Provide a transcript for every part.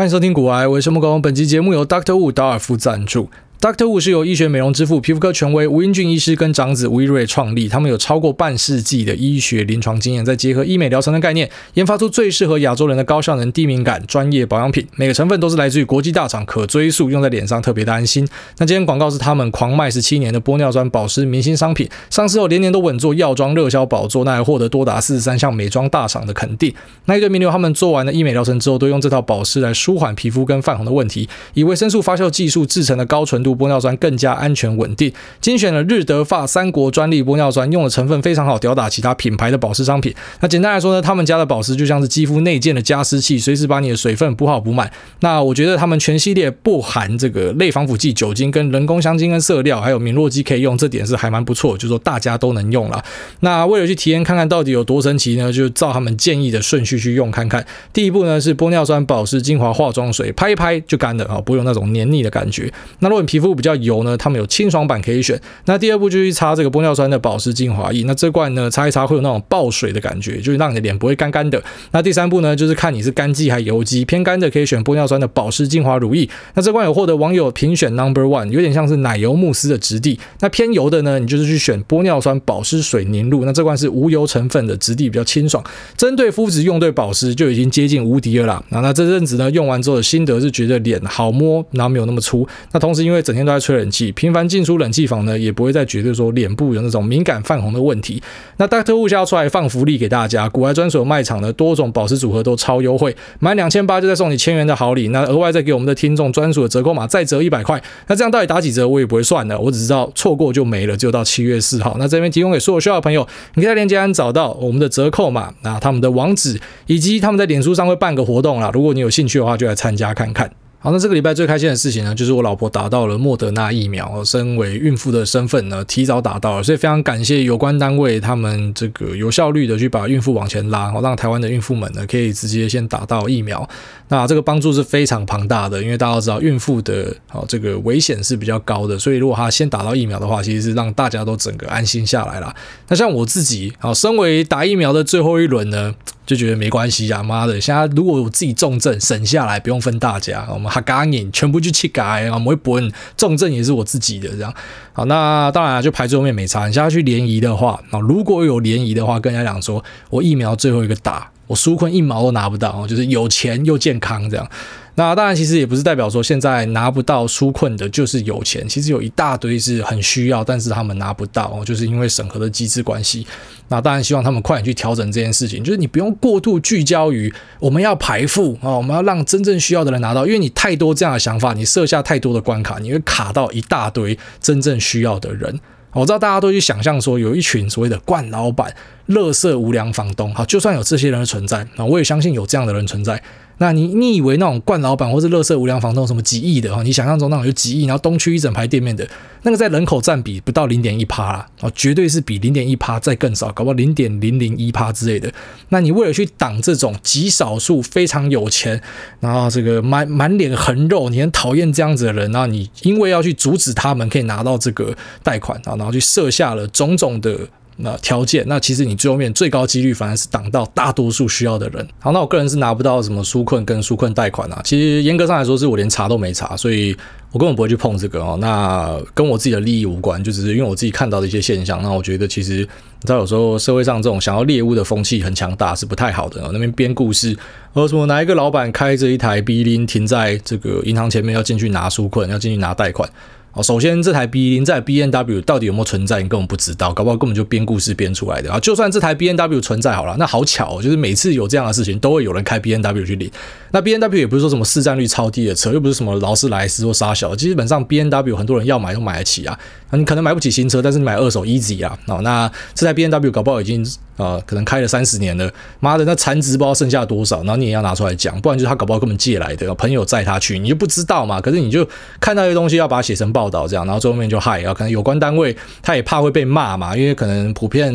欢迎收听古癌，我是木工。本期节目由 Doctor Wu 达尔夫赞助。Dr. Wu 是由医学美容之父、皮肤科权威吴英俊医师跟长子吴一瑞创立，他们有超过半世纪的医学临床经验，再结合医美疗程的概念，研发出最适合亚洲人的高效能、低敏感专业保养品。每个成分都是来自于国际大厂，可追溯，用在脸上特别的安心。那今天广告是他们狂卖十七年的玻尿酸保湿明星商品，上市后连年都稳坐药妆热销宝座，那还获得多达四十三项美妆大厂的肯定。那一对名流他们做完了医美疗程之后，都用这套保湿来舒缓皮肤跟泛红的问题，以维生素发酵技术制成的高纯度玻尿酸更加。安全稳定，精选了日德法三国专利玻尿酸，用的成分非常好，吊打其他品牌的保湿商品。那简单来说呢，他们家的保湿就像是肌肤内建的加湿器，随时把你的水分补好补满。那我觉得他们全系列不含这个类防腐剂、酒精跟人工香精跟色料，还有敏弱肌可以用，这点是还蛮不错，就说大家都能用了。那为了去体验看看到底有多神奇呢，就照他们建议的顺序去用看看。第一步呢是玻尿酸保湿精华化妆水，拍一拍就干了啊，不用那种黏腻的感觉。那如果你皮皮肤比较油呢，他们有清爽版可以选。那第二步就去擦这个玻尿酸的保湿精华液。那这罐呢，擦一擦会有那种爆水的感觉，就是让你的脸不会干干的。那第三步呢，就是看你是干肌还油肌，偏干的可以选玻尿酸的保湿精华乳液。那这罐有获得网友评选 Number One，有点像是奶油慕斯的质地。那偏油的呢，你就是去选玻尿酸保湿水凝露。那这罐是无油成分的，质地比较清爽。针对肤质用对保湿就已经接近无敌了啦。那那这阵子呢，用完之后的心得是觉得脸好摸，然后没有那么粗。那同时因为整天都在吹冷气，频繁。进出冷气房呢，也不会再觉得说脸部有那种敏感泛红的问题。那 Dr. Wu 要出来放福利给大家，股癌专属卖场的多种保湿组合都超优惠，满两千八就再送你千元的好礼。那额外再给我们的听众专属的折扣码，再折一百块。那这样到底打几折，我也不会算的，我只知道错过就没了，就到七月四号。那这边提供给所有需要的朋友，你可以在链接栏找到我们的折扣码，那他们的网址以及他们在脸书上会办个活动啦。如果你有兴趣的话，就来参加看看。好，那这个礼拜最开心的事情呢，就是我老婆打到了莫德纳疫苗，身为孕妇的身份呢，提早打到了，所以非常感谢有关单位，他们这个有效率的去把孕妇往前拉，让台湾的孕妇们呢可以直接先打到疫苗。那这个帮助是非常庞大的，因为大家都知道孕妇的哦这个危险是比较高的，所以如果她先打到疫苗的话，其实是让大家都整个安心下来了。那像我自己啊，身为打疫苗的最后一轮呢。就觉得没关系呀，妈的！现在如果我自己重症省下来，不用分大家，我们哈嘎你全部去乞改啊，我不问重症也是我自己的这样。好，那当然就排最后面没差。你现在去联谊的话，啊，如果有联谊的话，跟人家讲说我疫苗最后一个打，我纾困一毛都拿不到，就是有钱又健康这样。那当然，其实也不是代表说现在拿不到纾困的就是有钱，其实有一大堆是很需要，但是他们拿不到，就是因为审核的机制关系。那当然希望他们快点去调整这件事情，就是你不用过度聚焦于我们要排富啊，我们要让真正需要的人拿到，因为你太多这样的想法，你设下太多的关卡，你会卡到一大堆真正需要的人。我知道大家都去想象说有一群所谓的惯老板、乐色无良房东，好，就算有这些人的存在，那我也相信有这样的人存在。那你你以为那种冠老板或是乐色无良房东什么几亿的哈？你想象中那种有几亿，然后东区一整排店面的那个在人口占比不到零点一趴啦，哦，绝对是比零点一趴再更少，搞不好零点零零一趴之类的。那你为了去挡这种极少数非常有钱，然后这个满满脸横肉，你很讨厌这样子的人，然后你因为要去阻止他们可以拿到这个贷款啊，然后去设下了种种的。那条件，那其实你最后面最高几率反而是挡到大多数需要的人。好，那我个人是拿不到什么纾困跟纾困贷款啊。其实严格上来说，是我连查都没查，所以我根本不会去碰这个哦。那跟我自己的利益无关，就只是因为我自己看到的一些现象。那我觉得其实你知道，有时候社会上这种想要猎物的风气很强大，是不太好的。那边编故事，呃，什么哪一个老板开着一台 B10 停在这个银行前面，要进去拿纾困，要进去拿贷款。哦，首先这台 B10 在 B N W 到底有没有存在，你根本不知道，搞不好根本就编故事编出来的啊！就算这台 B N W 存在好了，那好巧哦，就是每次有这样的事情，都会有人开 B N W 去领。那 B N W 也不是说什么市占率超低的车，又不是什么劳斯莱斯或沙小，基本上 B N W 很多人要买都买得起啊。你可能买不起新车，但是你买二手 Easy 啊。哦，那这台 B N W 搞不好已经。呃，可能开了三十年了，妈的，那残值不知道剩下多少，然后你也要拿出来讲，不然就是他搞不好根本借来的，朋友载他去，你就不知道嘛。可是你就看到一个东西，要把它写成报报道这样，然后最后面就害啊，可能有关单位他也怕会被骂嘛，因为可能普遍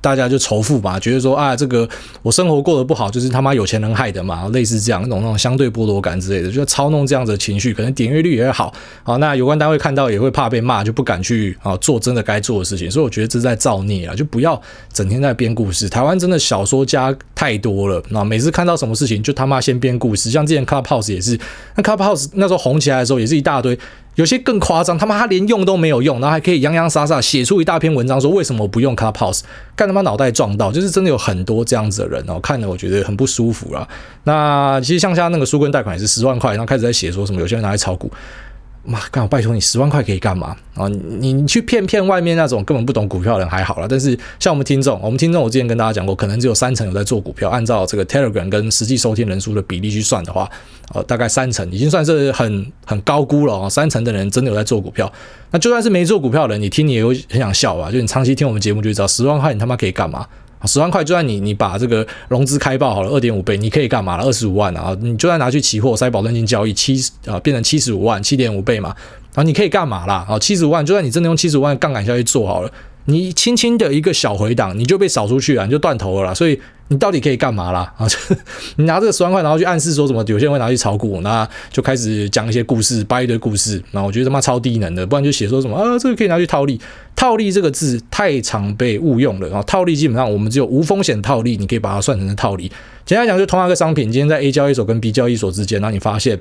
大家就仇富嘛，觉得说啊这个我生活过得不好，就是他妈有钱人害的嘛，类似这样那种那种相对剥夺感之类的，就操弄这样子的情绪，可能点阅率也会好啊。那有关单位看到也会怕被骂，就不敢去啊做真的该做的事情，所以我觉得这是在造孽啊，就不要整天在编故事。台湾真的小说家太多了，那每次看到什么事情就他妈先编故事，像之前 Clubhouse 也是，那 Clubhouse 那时候红起来的时候也是一大堆，有些更夸张，他妈他连用都没有用，然后还可以洋洋洒洒写出一大篇文章说为什么不用 Car Pose，干他妈脑袋撞到，就是真的有很多这样子的人哦，看了我觉得很不舒服啦。那其实像像那个书棍贷款也是十万块，然后开始在写说什么有些人拿来炒股。妈，干我拜托你十万块可以干嘛啊？你你去骗骗外面那种根本不懂股票的人还好啦，但是像我们听众，我们听众我之前跟大家讲过，可能只有三成有在做股票。按照这个 Telegram 跟实际收听人数的比例去算的话，呃，大概三成已经算是很很高估了啊。三成的人真的有在做股票，那就算是没做股票的人，你听你也会很想笑吧？就你长期听我们节目就知道，十万块你他妈可以干嘛？十万块，就算你你把这个融资开爆好了，二点五倍，你可以干嘛了？二十五万啊，你就算拿去期货塞保证金交易，七啊变成七十五万，七点五倍嘛，然后你可以干嘛啦？啊，七十五万，就算你真的用七十五万杠杆下去做好了，你轻轻的一个小回档，你就被扫出去了，你就断头了啦，所以。你到底可以干嘛啦？啊，你拿这个十万块，然后去暗示说什么？有些人会拿去炒股，那就开始讲一些故事，掰一堆故事。然后我觉得他妈超低能的，不然就写说什么啊，这个可以拿去套利。套利这个字太常被误用了。然后套利基本上我们只有无风险套利，你可以把它算成是套利。简单讲，就同样一个商品，今天在 A 交易所跟 B 交易所之间，然后你发现，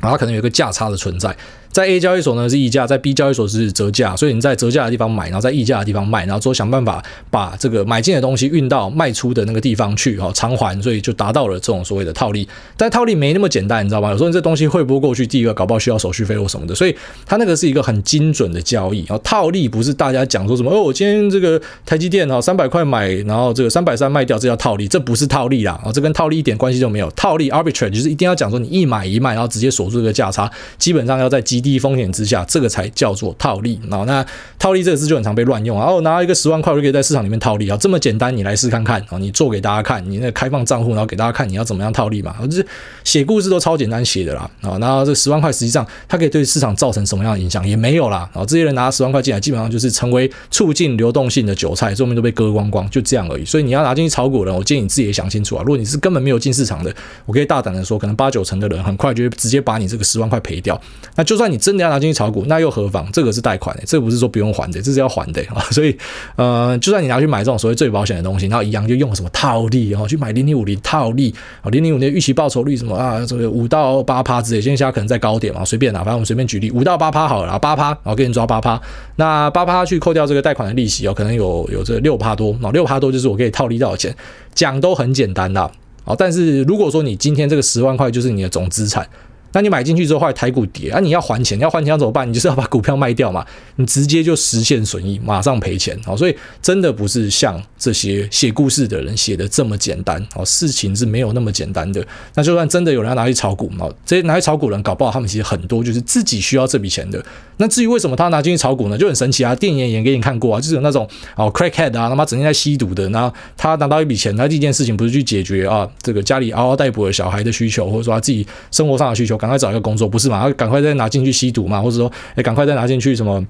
然后可能有一个价差的存在。在 A 交易所呢是溢价，在 B 交易所是折价，所以你在折价的地方买，然后在溢价的地方卖，然后之后想办法把这个买进的东西运到卖出的那个地方去，哈，偿还，所以就达到了这种所谓的套利。但套利没那么简单，你知道吗？有时候你这东西汇拨过去，第一个搞不好需要手续费或什么的，所以它那个是一个很精准的交易。然后套利不是大家讲说什么哦，我今天这个台积电哈三百块买，然后这个三百三卖掉，这叫套利，这不是套利啦，啊，这跟套利一点关系都没有。套利 arbitrage 就是一定要讲说你一买一卖，然后直接锁住这个价差，基本上要在基低风险之下。这个才叫做套利啊！那套利这个字就很常被乱用！然后拿一个十万块，我就可以在市场里面套利啊！这么简单，你来试看看啊！你做给大家看，你那开放账户，然后给大家看你要怎么样套利嘛？就是写故事都超简单写的啦啊！然后这十万块实际上它可以对市场造成什么样的影响也没有啦啊！这些人拿十万块进来，基本上就是成为促进流动性的韭菜，后面都被割光光，就这样而已。所以你要拿进去炒股的，我建议你自己也想清楚啊！如果你是根本没有进市场的，我可以大胆的说，可能八九成的人很快就会直接把你这个十万块赔掉。那就算你你真的要拿进去炒股，那又何妨？这个是贷款的，这不是说不用还的，这是要还的啊。所以，呃，就算你拿去买这种所谓最保险的东西，然后一样就用什么套利，然后去买零零五零套利啊，零零五零预期报酬率什么啊，这个五到八趴之类，现在可能在高点嘛，随便拿，反正我们随便举例，五到八趴好了，八趴，然后给你抓八趴，那八趴去扣掉这个贷款的利息哦，可能有有这六趴多，六趴多就是我可以套利到的钱，讲都很简单的啊。但是如果说你今天这个十万块就是你的总资产。那你买进去之后，后来台股跌啊，你要还钱，你要还钱要怎么办？你就是要把股票卖掉嘛，你直接就实现损益，马上赔钱。好，所以真的不是像这些写故事的人写的这么简单。哦，事情是没有那么简单的。那就算真的有人要拿去炒股嘛，这些拿去炒股人搞不好他们其实很多就是自己需要这笔钱的。那至于为什么他拿进去炒股呢？就很神奇啊，电影也给你看过啊，就是有那种哦 crackhead 啊，他妈整天在吸毒的，然后他拿到一笔钱，他第一件事情不是去解决啊这个家里嗷嗷待哺的小孩的需求，或者说他自己生活上的需求，赶快找一个工作，不是。嘛？要赶快再拿进去吸毒嘛，或者说，哎，赶快再拿进去什么？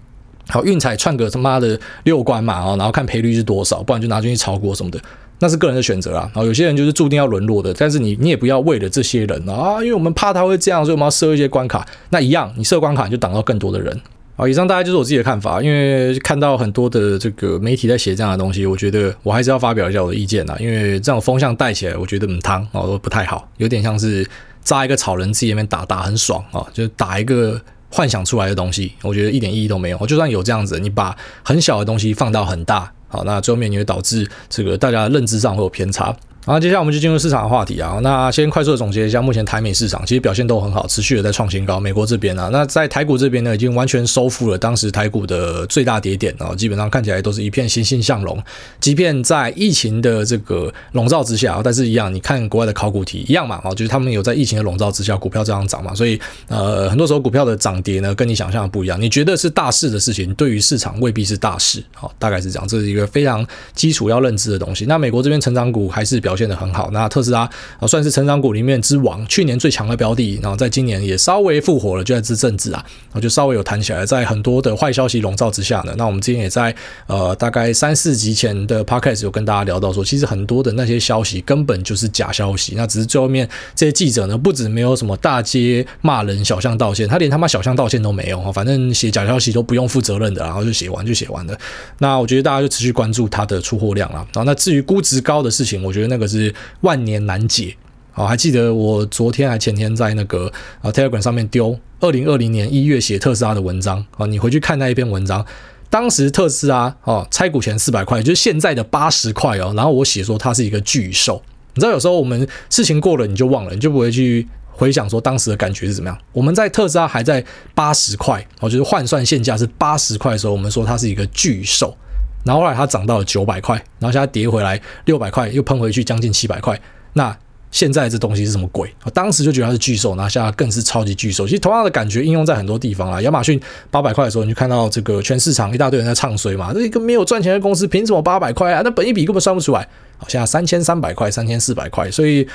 好运彩串个他妈的六关嘛，然后看赔率是多少，不然就拿进去炒股什么的，那是个人的选择啦。然后有些人就是注定要沦落的，但是你你也不要为了这些人啊，因为我们怕他会这样，所以我们要设一些关卡。那一样，你设关卡就挡到更多的人。好，以上大概就是我自己的看法，因为看到很多的这个媒体在写这样的东西，我觉得我还是要发表一下我的意见啦。因为这种风向带起来，我觉得很烫哦，都不太好，有点像是。扎一个草人，自己那边打打很爽啊，就打一个幻想出来的东西，我觉得一点意义都没有。就算有这样子，你把很小的东西放到很大，好，那最后面你会导致这个大家的认知上会有偏差。好，接下来我们就进入市场的话题啊。那先快速的总结一下，目前台美市场其实表现都很好，持续的在创新高。美国这边啊，那在台股这边呢，已经完全收复了当时台股的最大跌点啊，基本上看起来都是一片欣欣向荣。即便在疫情的这个笼罩之下，但是一样，你看国外的考古题一样嘛，哦，就是他们有在疫情的笼罩之下，股票这样涨嘛。所以呃，很多时候股票的涨跌呢，跟你想象的不一样。你觉得是大事的事情，对于市场未必是大事。好，大概是这样，这是一个非常基础要认知的东西。那美国这边成长股还是表表现得很好。那特斯拉啊，算是成长股里面之王，去年最强的标的，然后在今年也稍微复活了，就在这阵子啊，然后就稍微有弹起来。在很多的坏消息笼罩之下呢，那我们之前也在呃大概三四集前的 podcast 有跟大家聊到说，其实很多的那些消息根本就是假消息，那只是最后面这些记者呢，不止没有什么大街骂人、小巷道歉，他连他妈小巷道歉都没有，反正写假消息都不用负责任的，然后就写完就写完了。那我觉得大家就持续关注它的出货量了。然后那至于估值高的事情，我觉得那个可是万年难解。好，还记得我昨天还前天在那个啊 Telegram 上面丢二零二零年一月写特斯拉的文章啊，你回去看那一篇文章，当时特斯拉哦拆股前四百块，就是现在的八十块哦，然后我写说它是一个巨兽。你知道有时候我们事情过了你就忘了，你就不会去回想说当时的感觉是怎么样。我们在特斯拉还在八十块，哦就是换算现价是八十块的时候，我们说它是一个巨兽，然后后来它涨到了九百块，然后现在跌回来六百块，又喷回去将近七百块，那。现在这东西是什么鬼？我当时就觉得它是巨兽，那现在更是超级巨兽。其实同样的感觉应用在很多地方啊。亚马逊八百块的时候，你就看到这个全市场一大堆人在唱衰嘛，这一个没有赚钱的公司凭什么八百块啊？那本一笔根本算不出来。好，现在三千三百块、三千四百块，所以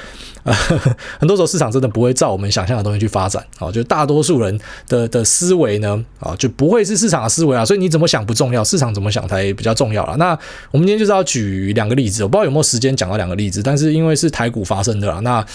呃，很多时候市场真的不会照我们想象的东西去发展啊。就大多数人的的思维呢，啊，就不会是市场的思维啊。所以你怎么想不重要，市场怎么想才比较重要了。那我们今天就是要举两个例子，我不知道有没有时间讲到两个例子，但是因为是台股发生的啦，那。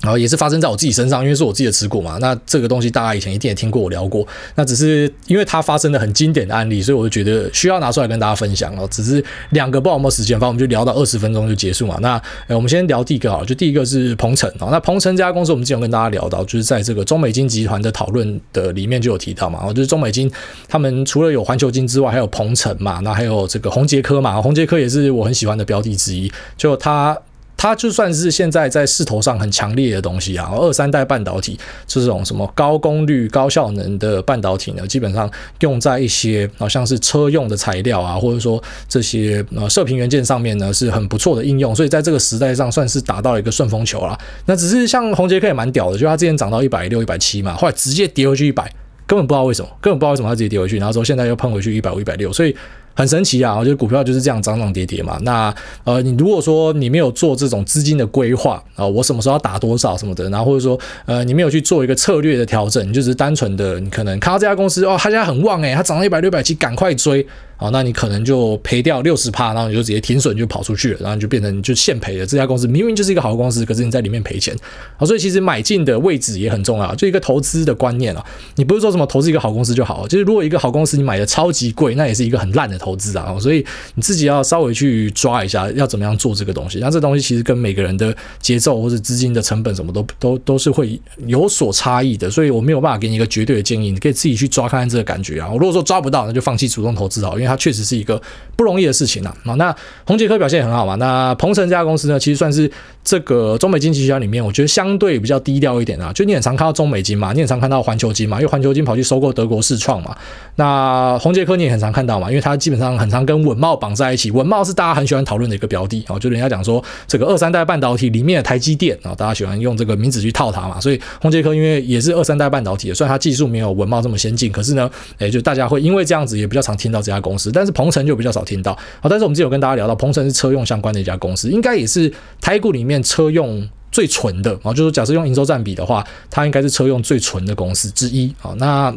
然后也是发生在我自己身上，因为是我自己的持股嘛。那这个东西大家以前一定也听过我聊过。那只是因为它发生的很经典的案例，所以我就觉得需要拿出来跟大家分享哦。只是两个不知道有没有时间，反正我们就聊到二十分钟就结束嘛。那呃，我们先聊第一个啊，就第一个是鹏程啊。那鹏程这家公司，我们之前有跟大家聊到，就是在这个中美金集团的讨论的里面就有提到嘛。就是中美金他们除了有环球金之外，还有鹏程嘛，那还有这个宏捷科嘛。宏捷科也是我很喜欢的标的之一，就它。它就算是现在在势头上很强烈的东西啊，二三代半导体这种什么高功率、高效能的半导体呢，基本上用在一些好像是车用的材料啊，或者说这些呃射频元件上面呢，是很不错的应用。所以在这个时代上，算是打到一个顺风球了。那只是像宏杰克也蛮屌的，就它之前涨到一百六、一百七嘛，后来直接跌回去一百，根本不知道为什么，根本不知道为什么它直接跌回去，然后之后现在又喷回去一百五、一百六，所以。很神奇啊！我觉得股票就是这样涨涨跌跌嘛。那呃，你如果说你没有做这种资金的规划啊，我什么时候要打多少什么的，然后或者说呃，你没有去做一个策略的调整，你就是单纯的你可能看到这家公司哦，它现在很旺诶，它涨到一百六百七，赶快追。好，那你可能就赔掉六十趴，然后你就直接停损就跑出去了，然后你就变成就现赔了。这家公司明明就是一个好公司，可是你在里面赔钱。好，所以其实买进的位置也很重要，就一个投资的观念啊。你不是说什么投资一个好公司就好，就是如果一个好公司你买的超级贵，那也是一个很烂的投投资啊。所以你自己要稍微去抓一下，要怎么样做这个东西。那这东西其实跟每个人的节奏或者资金的成本什么都都都是会有所差异的，所以我没有办法给你一个绝对的建议，你可以自己去抓看看这个感觉啊。我如果说抓不到，那就放弃主动投资好，因为它确实是一个。不容易的事情啊，那宏捷科表现也很好嘛。那鹏程这家公司呢，其实算是这个中美金集团里面，我觉得相对比较低调一点啊。就你很常看到中美金嘛，你很常看到环球金嘛，因为环球金跑去收购德国世创嘛。那宏杰科你也很常看到嘛，因为它基本上很常跟稳茂绑在一起。稳茂是大家很喜欢讨论的一个标的啊，就人家讲说这个二三代半导体里面的台积电啊，大家喜欢用这个名字去套它嘛。所以宏杰科因为也是二三代半导体，虽然它技术没有稳茂这么先进，可是呢，诶，就大家会因为这样子也比较常听到这家公司。但是鹏程就比较少听到。好，但是我们之前有跟大家聊到，鹏程是车用相关的一家公司，应该也是台股里面车用最纯的啊。就是假设用营收占比的话，它应该是车用最纯的公司之一。啊，那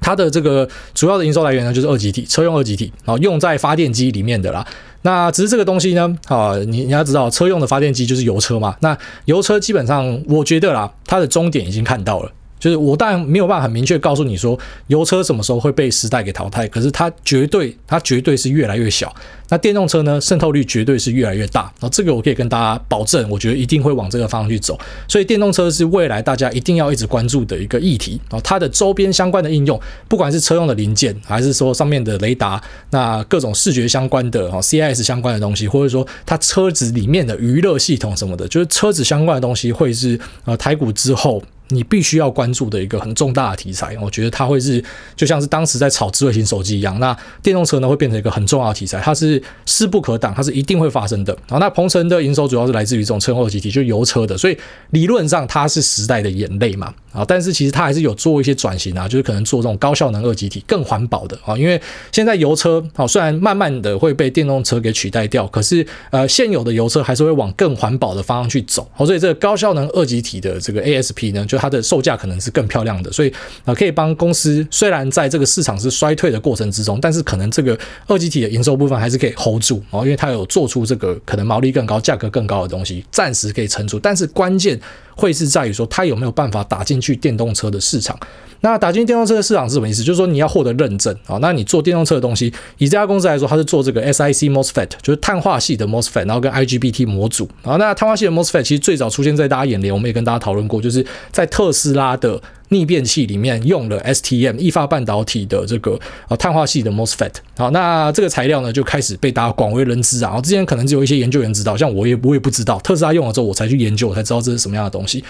它的这个主要的营收来源呢，就是二级体，车用二级体，然后用在发电机里面的啦。那只是这个东西呢，啊，你你要知道，车用的发电机就是油车嘛。那油车基本上，我觉得啦，它的终点已经看到了。就是我当然没有办法很明确告诉你说油车什么时候会被时代给淘汰，可是它绝对它绝对是越来越小。那电动车呢，渗透率绝对是越来越大。然后这个我可以跟大家保证，我觉得一定会往这个方向去走。所以电动车是未来大家一定要一直关注的一个议题。然它的周边相关的应用，不管是车用的零件，还是说上面的雷达，那各种视觉相关的哈 CIS 相关的东西，或者说它车子里面的娱乐系统什么的，就是车子相关的东西会是呃台股之后。你必须要关注的一个很重大的题材。我觉得它会是就像是当时在炒智慧型手机一样，那电动车呢会变成一个很重要的题材，它是势不可挡，它是一定会发生的。好，那鹏程的营收主要是来自于这种车用二极体，就油车的，所以理论上它是时代的眼泪嘛。啊，但是其实它还是有做一些转型啊，就是可能做这种高效能二极体更环保的啊，因为现在油车啊虽然慢慢的会被电动车给取代掉，可是呃现有的油车还是会往更环保的方向去走。好，所以这个高效能二极体的这个 ASP 呢，就它的售价可能是更漂亮的，所以啊可以帮公司虽然在这个市场是衰退的过程之中，但是可能这个二级体的营收部分还是可以 hold 住啊，因为它有做出这个可能毛利更高、价格更高的东西，暂时可以撑住，但是关键。会是在于说，它有没有办法打进去电动车的市场？那打进电动车的市场是什么意思？就是说你要获得认证啊。那你做电动车的东西，以这家公司来说，它是做这个 SiC MOSFET，就是碳化系的 MOSFET，然后跟 IGBT 模组啊。那碳化系的 MOSFET 其实最早出现在大家眼帘，我们也跟大家讨论过，就是在特斯拉的。逆变器里面用了 STM 意法半导体的这个啊碳化系的 MOSFET，好，那这个材料呢就开始被大家广为人知啊。然后之前可能只有一些研究员知道，像我也我也不知道，特斯拉用了之后我才去研究，我才知道这是什么样的东西。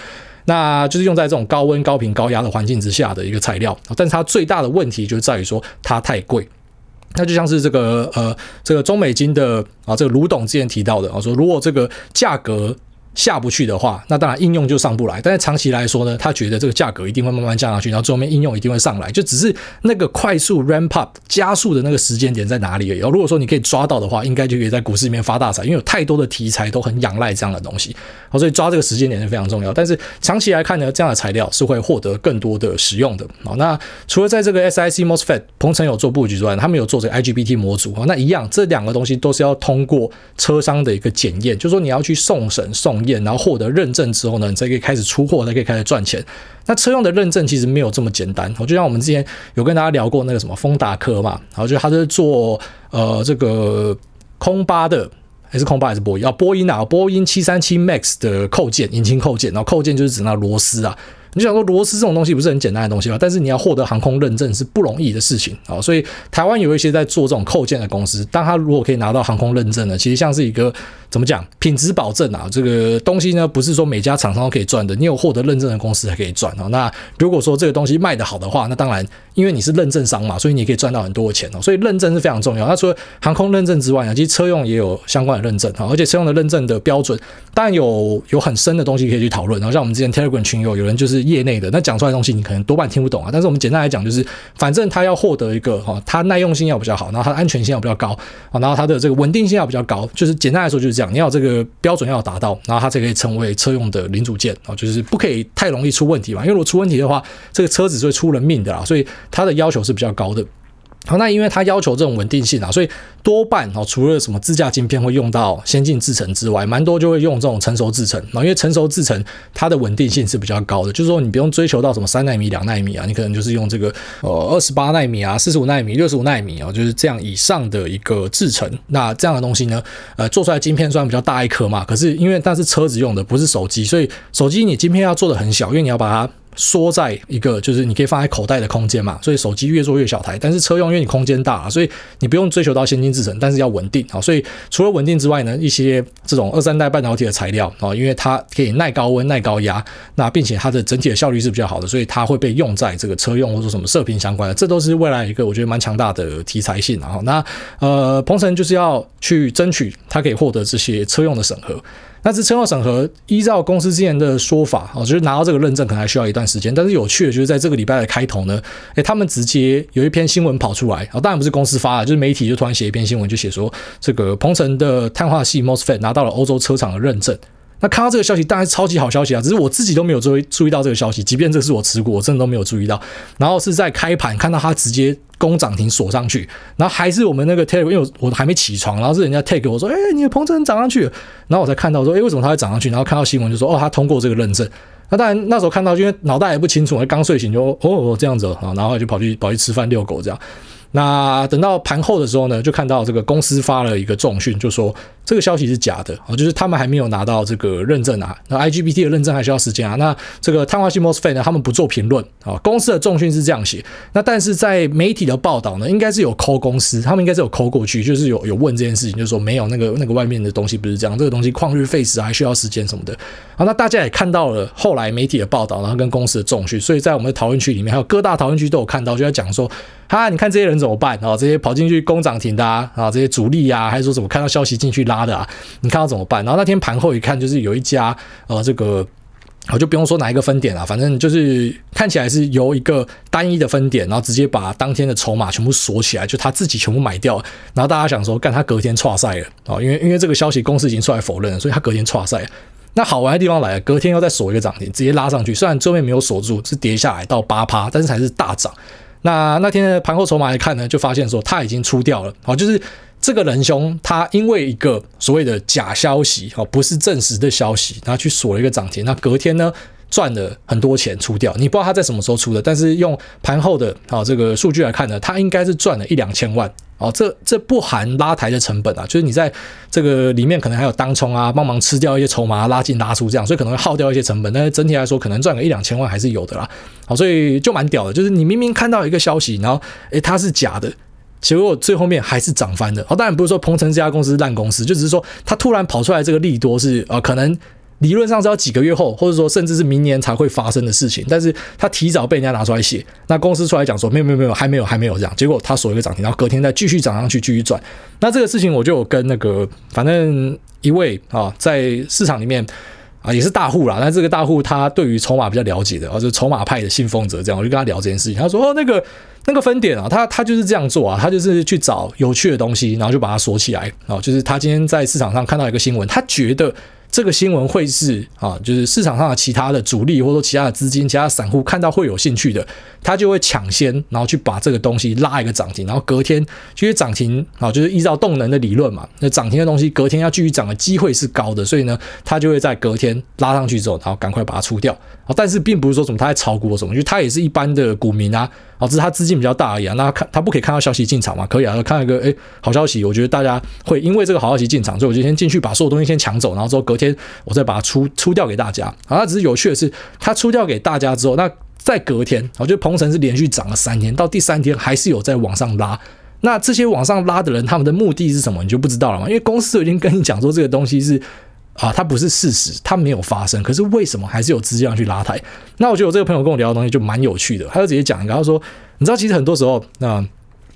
那就是用在这种高温、高频、高压的环境之下的一个材料，但是它最大的问题就在于说它太贵。那就像是这个呃这个中美金的啊这个卢董之前提到的啊，说如果这个价格。下不去的话，那当然应用就上不来。但是长期来说呢，他觉得这个价格一定会慢慢降下去，然后最后面应用一定会上来。就只是那个快速 ramp up 加速的那个时间点在哪里而已。如果说你可以抓到的话，应该就可以在股市里面发大财，因为有太多的题材都很仰赖这样的东西。好，所以抓这个时间点是非常重要。但是长期来看呢，这样的材料是会获得更多的使用的。好，那除了在这个 SiC MOSFET 鹏程有做布局之外，他们有做这个 IGBT 模组。那一样，这两个东西都是要通过车商的一个检验，就是说你要去送审送验，然后获得认。证之后呢，你才可以开始出货，才可以开始赚钱。那车用的认证其实没有这么简单。我就像我们之前有跟大家聊过那个什么丰达科嘛，然后就他是做呃这个空巴的，还是空巴还是波音啊？波音啊，波音七三七 MAX 的扣件，引擎扣件，然后扣件就是指那螺丝啊。你想说螺丝这种东西不是很简单的东西吗？但是你要获得航空认证是不容易的事情啊。所以台湾有一些在做这种扣件的公司，当他如果可以拿到航空认证呢，其实像是一个。怎么讲？品质保证啊，这个东西呢，不是说每家厂商都可以赚的。你有获得认证的公司才可以赚哦。那如果说这个东西卖得好的话，那当然，因为你是认证商嘛，所以你可以赚到很多的钱哦。所以认证是非常重要。那除了航空认证之外呢，其实车用也有相关的认证啊。而且车用的认证的标准，当然有有很深的东西可以去讨论。然后像我们之前 Telegram 群友有人就是业内的，那讲出来的东西你可能多半听不懂啊。但是我们简单来讲，就是反正它要获得一个哈，它耐用性要比较好，然后它的安全性要比较高啊，然后它的这个稳定性要比较高。就是简单来说就是这样，你要这个。标准要达到，然后它才可以成为车用的零组件啊，就是不可以太容易出问题嘛，因为如果出问题的话，这个车子是会出人命的啦，所以它的要求是比较高的。好，那因为它要求这种稳定性啊，所以多半哦，除了什么自驾晶片会用到先进制程之外，蛮多就会用这种成熟制程啊。因为成熟制程它的稳定性是比较高的，就是说你不用追求到什么三奈米、两奈米啊，你可能就是用这个呃二十八奈米啊、四十五奈米、六十五奈米啊，就是这样以上的一个制程。那这样的东西呢，呃，做出来晶片虽然比较大一颗嘛，可是因为但是车子用的，不是手机，所以手机你晶片要做的很小，因为你要把它。缩在一个就是你可以放在口袋的空间嘛，所以手机越做越小台，但是车用因为你空间大啊，所以你不用追求到先进制程，但是要稳定啊。所以除了稳定之外呢，一些这种二三代半导体的材料啊，因为它可以耐高温、耐高压，那并且它的整体的效率是比较好的，所以它会被用在这个车用或者什么射频相关的，这都是未来一个我觉得蛮强大的题材性啊。那呃，鹏程就是要去争取它可以获得这些车用的审核。那这车号审核，依照公司之前的说法，哦，就是拿到这个认证可能还需要一段时间。但是有趣的就是在这个礼拜的开头呢，诶，他们直接有一篇新闻跑出来，啊，当然不是公司发的，就是媒体就突然写一篇新闻，就写说这个鹏程的碳化系 MOSFET 拿到了欧洲车厂的认证。那看到这个消息，当然超级好消息啊！只是我自己都没有注意注意到这个消息，即便这是我持股，我真的都没有注意到。然后是在开盘看到它直接攻涨停锁上去，然后还是我们那个 tag，因为我还没起床，然后是人家 take 我说，哎，你的鹏程涨上去，然后我才看到说，哎，为什么它会涨上去？然后看到新闻就说，哦，它通过这个认证。那当然那时候看到，因为脑袋也不清楚，刚睡醒就哦这样子啊，然后就跑去跑去吃饭遛狗这样。那等到盘后的时候呢，就看到这个公司发了一个重讯，就说这个消息是假的啊，就是他们还没有拿到这个认证啊。那 IGBT 的认证还需要时间啊。那这个碳化矽 MOSFET 呢，他们不做评论啊。公司的重讯是这样写，那但是在媒体的报道呢，应该是有抠公司，他们应该是有抠过去，就是有有问这件事情，就是说没有那个那个外面的东西不是这样，这个东西旷日费时还需要时间什么的。好，那大家也看到了后来媒体的报道，然后跟公司的重讯，所以在我们的讨论区里面，还有各大讨论区都有看到，就在讲说。哈，你看这些人怎么办啊？这些跑进去攻涨停的啊，啊，这些主力啊，还是说怎么看到消息进去拉他的啊？你看到怎么办？然后那天盘后一看，就是有一家呃，这个我就不用说哪一个分点了，反正就是看起来是由一个单一的分点，然后直接把当天的筹码全部锁起来，就他自己全部买掉。然后大家想说，干他隔天挫赛了啊？因为因为这个消息公司已经出来否认了，所以他隔天挫赛。那好玩的地方来了，隔天又再锁一个涨停，直接拉上去。虽然最后面没有锁住，是跌下来到八趴，但是还是大涨。那那天的盘后筹码来看呢，就发现说他已经出掉了，好，就是这个仁兄他因为一个所谓的假消息，哦，不是证实的消息，然后去锁了一个涨停，那隔天呢赚了很多钱出掉，你不知道他在什么时候出的，但是用盘后的啊这个数据来看呢，他应该是赚了一两千万。哦，这这不含拉抬的成本啊，就是你在这个里面可能还有当冲啊，帮忙吃掉一些筹码，拉进拉出这样，所以可能会耗掉一些成本，但是整体来说可能赚个一两千万还是有的啦。好，所以就蛮屌的，就是你明明看到一个消息，然后诶它是假的，结果最后面还是涨翻的。哦，当然不是说鹏程这家公司是烂公司，就只是说它突然跑出来这个利多是呃可能。理论上是要几个月后，或者说甚至是明年才会发生的事情，但是他提早被人家拿出来写，那公司出来讲说没有没有没有还没有还没有这样，结果他锁一个涨停，然后隔天再继续涨上去继续赚，那这个事情我就有跟那个反正一位啊在市场里面啊也是大户啦，那这个大户他对于筹码比较了解的，就是筹码派的信奉者这样，我就跟他聊这件事情，他说哦那个那个分点啊，他他就是这样做啊，他就是去找有趣的东西，然后就把它锁起来啊，就是他今天在市场上看到一个新闻，他觉得。这个新闻会是啊，就是市场上的其他的主力，或者说其他的资金、其他的散户看到会有兴趣的，他就会抢先，然后去把这个东西拉一个涨停，然后隔天其实涨停啊，就是依照动能的理论嘛，那涨停的东西隔天要继续涨的机会是高的，所以呢，他就会在隔天拉上去之后，然后赶快把它出掉。但是并不是说什么他在炒股什么，就他也是一般的股民啊，哦，只是他资金比较大而已啊。那他看他不可以看到消息进场嘛？可以啊，看一个诶好消息，我觉得大家会因为这个好消息进场，所以我就先进去把所有东西先抢走，然后之后隔天我再把它出出掉给大家。啊，那只是有趣的是，他出掉给大家之后，那在隔天，我觉得鹏程是连续涨了三天，到第三天还是有在往上拉。那这些往上拉的人，他们的目的是什么？你就不知道了嘛？因为公司已经跟你讲说这个东西是。啊，它不是事实，它没有发生。可是为什么还是有资金去拉抬？那我觉得我这个朋友跟我聊的东西就蛮有趣的。他就直接讲一个，他说：“你知道，其实很多时候，那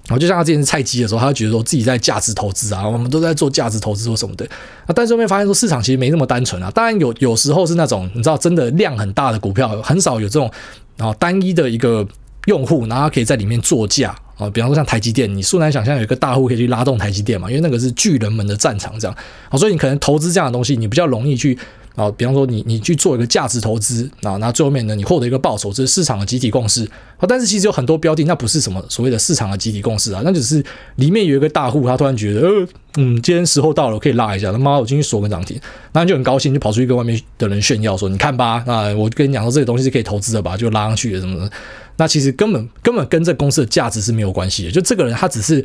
我就像他之前是菜鸡的时候，他就觉得说自己在价值投资啊，我们都在做价值投资或什么的。啊，但是后面发现说市场其实没那么单纯啊。当然有有时候是那种你知道，真的量很大的股票，很少有这种啊单一的一个用户，然后可以在里面做价。”啊，比方说像台积电，你素难想象有一个大户可以去拉动台积电嘛？因为那个是巨人们的战场，这样啊，所以你可能投资这样的东西，你比较容易去啊，比方说你你去做一个价值投资啊，那最后面呢，你获得一个报酬，这是市场的集体共识啊。但是其实有很多标的，那不是什么所谓的市场的集体共识啊，那只是里面有一个大户，他突然觉得，呃，嗯，今天时候到了，可以拉一下，他妈我进去锁个涨停，那就很高兴，就跑出去跟外面的人炫耀说，你看吧，啊，我跟你讲说这个东西是可以投资的吧，就拉上去了什么的。那其实根本根本跟这公司的价值是没有关系的，就这个人他只是。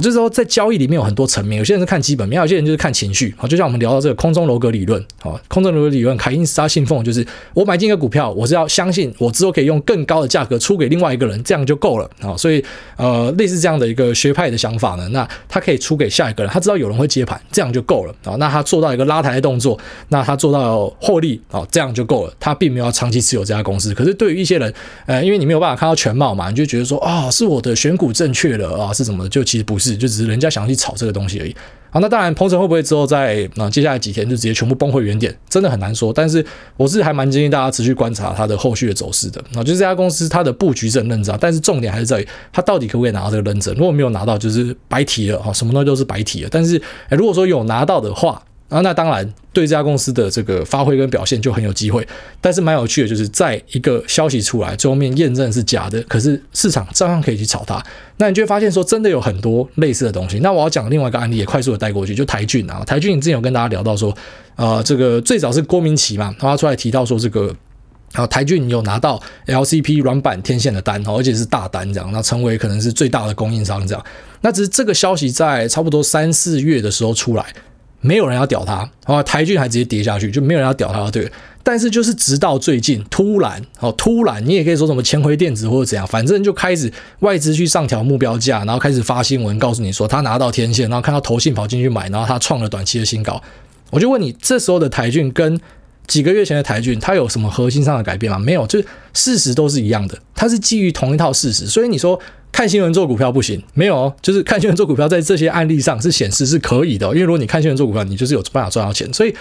就是说，在交易里面有很多层面，有些人是看基本面，有些人就是看情绪。啊，就像我们聊到这个空中楼阁理论，啊，空中楼阁理论，凯因斯他信奉就是，我买进一个股票，我是要相信我之后可以用更高的价格出给另外一个人，这样就够了。啊，所以呃，类似这样的一个学派的想法呢，那他可以出给下一个人，他知道有人会接盘，这样就够了。啊，那他做到一个拉抬的动作，那他做到获利，啊，这样就够了。他并没有要长期持有这家公司。可是对于一些人，呃，因为你没有办法看到全貌嘛，你就觉得说，啊，是我的选股正确了啊，是什么？就其实不是，就只是人家想。要去炒这个东西而已。好，那当然，鹏程会不会之后在那接下来几天就直接全部崩回原点，真的很难说。但是我是还蛮建议大家持续观察它的后续的走势的。那就是这家公司它的布局是很认真，但是重点还是在于它到底可不可以拿到这个认证。如果没有拿到，就是白提了哈，什么东西都是白提了。但是，如果说有拿到的话，啊，那当然对这家公司的这个发挥跟表现就很有机会，但是蛮有趣的，就是在一个消息出来，最后面验证是假的，可是市场照样可以去炒它。那你就会发现说，真的有很多类似的东西。那我要讲另外一个案例，也快速的带过去，就台俊啊，台郡之前有跟大家聊到说，呃，这个最早是郭明錤嘛，他出来提到说，这个啊，台俊有拿到 LCP 软板天线的单，而且是大单这样，那成为可能是最大的供应商这样。那只是这个消息在差不多三四月的时候出来。没有人要屌它，啊，台郡还直接跌下去，就没有人要屌它，对。但是就是直到最近，突然，哦，突然，你也可以说什么千回电子或者怎样，反正就开始外资去上调目标价，然后开始发新闻告诉你说他拿到天线，然后看到投信跑进去买，然后他创了短期的新高。我就问你，这时候的台郡跟几个月前的台郡，它有什么核心上的改变吗？没有，就是事实都是一样的，它是基于同一套事实。所以你说看新闻做股票不行，没有哦，就是看新闻做股票在这些案例上是显示是可以的，因为如果你看新闻做股票，你就是有办法赚到钱，所以。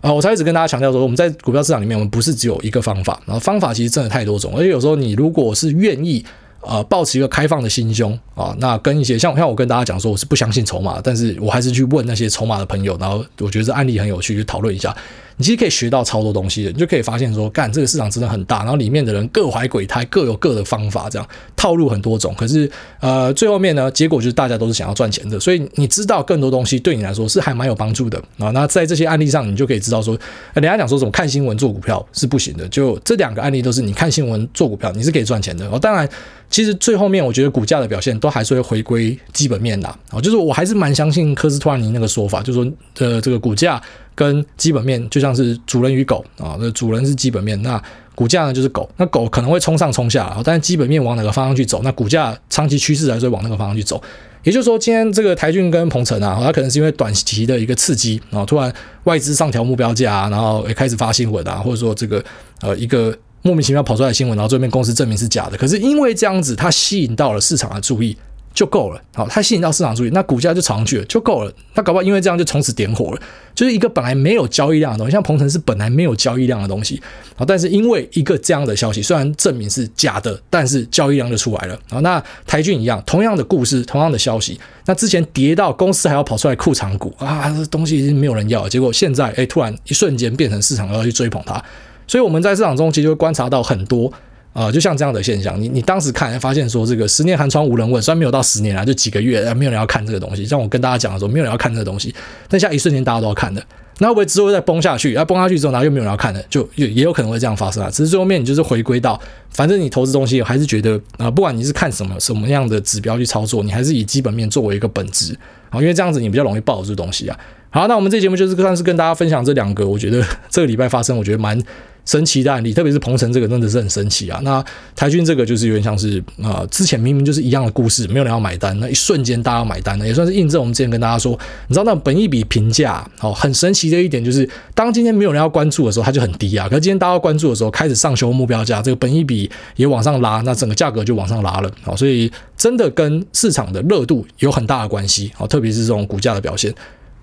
啊，我才一直跟大家强调说，我们在股票市场里面，我们不是只有一个方法，然后方法其实真的太多种，而且有时候你如果是愿意，呃，抱持一个开放的心胸啊，那跟一些像像我跟大家讲说，我是不相信筹码，但是我还是去问那些筹码的朋友，然后我觉得这案例很有趣，就讨论一下。你其实可以学到超多东西的，你就可以发现说，干这个市场真的很大，然后里面的人各怀鬼胎，各有各的方法，这样套路很多种。可是，呃，最后面呢，结果就是大家都是想要赚钱的，所以你知道更多东西对你来说是还蛮有帮助的啊。那在这些案例上，你就可以知道说，人家讲说什么看新闻做股票是不行的，就这两个案例都是你看新闻做股票，你是可以赚钱的。哦，当然，其实最后面我觉得股价的表现都还是会回归基本面的。啊，就是我还是蛮相信科斯托尼那个说法，就是说，呃，这个股价。跟基本面就像是主人与狗啊，那主人是基本面，那股价呢就是狗，那狗可能会冲上冲下，但是基本面往哪个方向去走，那股价长期趋势还是会往那个方向去走。也就是说，今天这个台郡跟鹏程啊，它可能是因为短期的一个刺激啊，突然外资上调目标价，然后也开始发新闻啊，或者说这个呃一个莫名其妙跑出来新闻，然后这边公司证明是假的，可是因为这样子，它吸引到了市场的注意。就够了，好，它吸引到市场注意，那股价就炒上去了，就够了。那搞不好因为这样就从此点火了，就是一个本来没有交易量的东西，像鹏程是本来没有交易量的东西，好，但是因为一个这样的消息，虽然证明是假的，但是交易量就出来了。好，那台郡一样，同样的故事，同样的消息，那之前跌到公司还要跑出来库藏股啊，这东西已经没有人要了，结果现在哎，突然一瞬间变成市场要去追捧它，所以我们在市场中其实会观察到很多。啊、就像这样的现象，你你当时看发现说这个十年寒窗无人问，虽然没有到十年啊，就几个月，没有人要看这个东西。像我跟大家讲的时候，没有人要看这个东西，但现在一瞬间大家都要看的，那会不会之后再崩下去？要、崩下去之后，然后又没有人要看的，就也有可能会这样发生啊。只是最后面你就是回归到，反正你投资东西还是觉得啊、不管你是看什么什么样的指标去操作，你还是以基本面作为一个本质啊，因为这样子你比较容易抱住东西啊。好，那我们这节目就是算是跟大家分享这两个，我觉得这个礼拜发生，我觉得蛮。神奇的案例，特别是鹏城这个真的是很神奇啊！那台军这个就是有点像是啊、呃，之前明明就是一样的故事，没有人要买单，那一瞬间大家要买单了，也算是印证我们之前跟大家说，你知道那本益比评价哦，很神奇的一点就是，当今天没有人要关注的时候，它就很低啊；可是今天大家要关注的时候，开始上修目标价，这个本益比也往上拉，那整个价格就往上拉了啊！所以真的跟市场的热度有很大的关系啊，特别是这种股价的表现。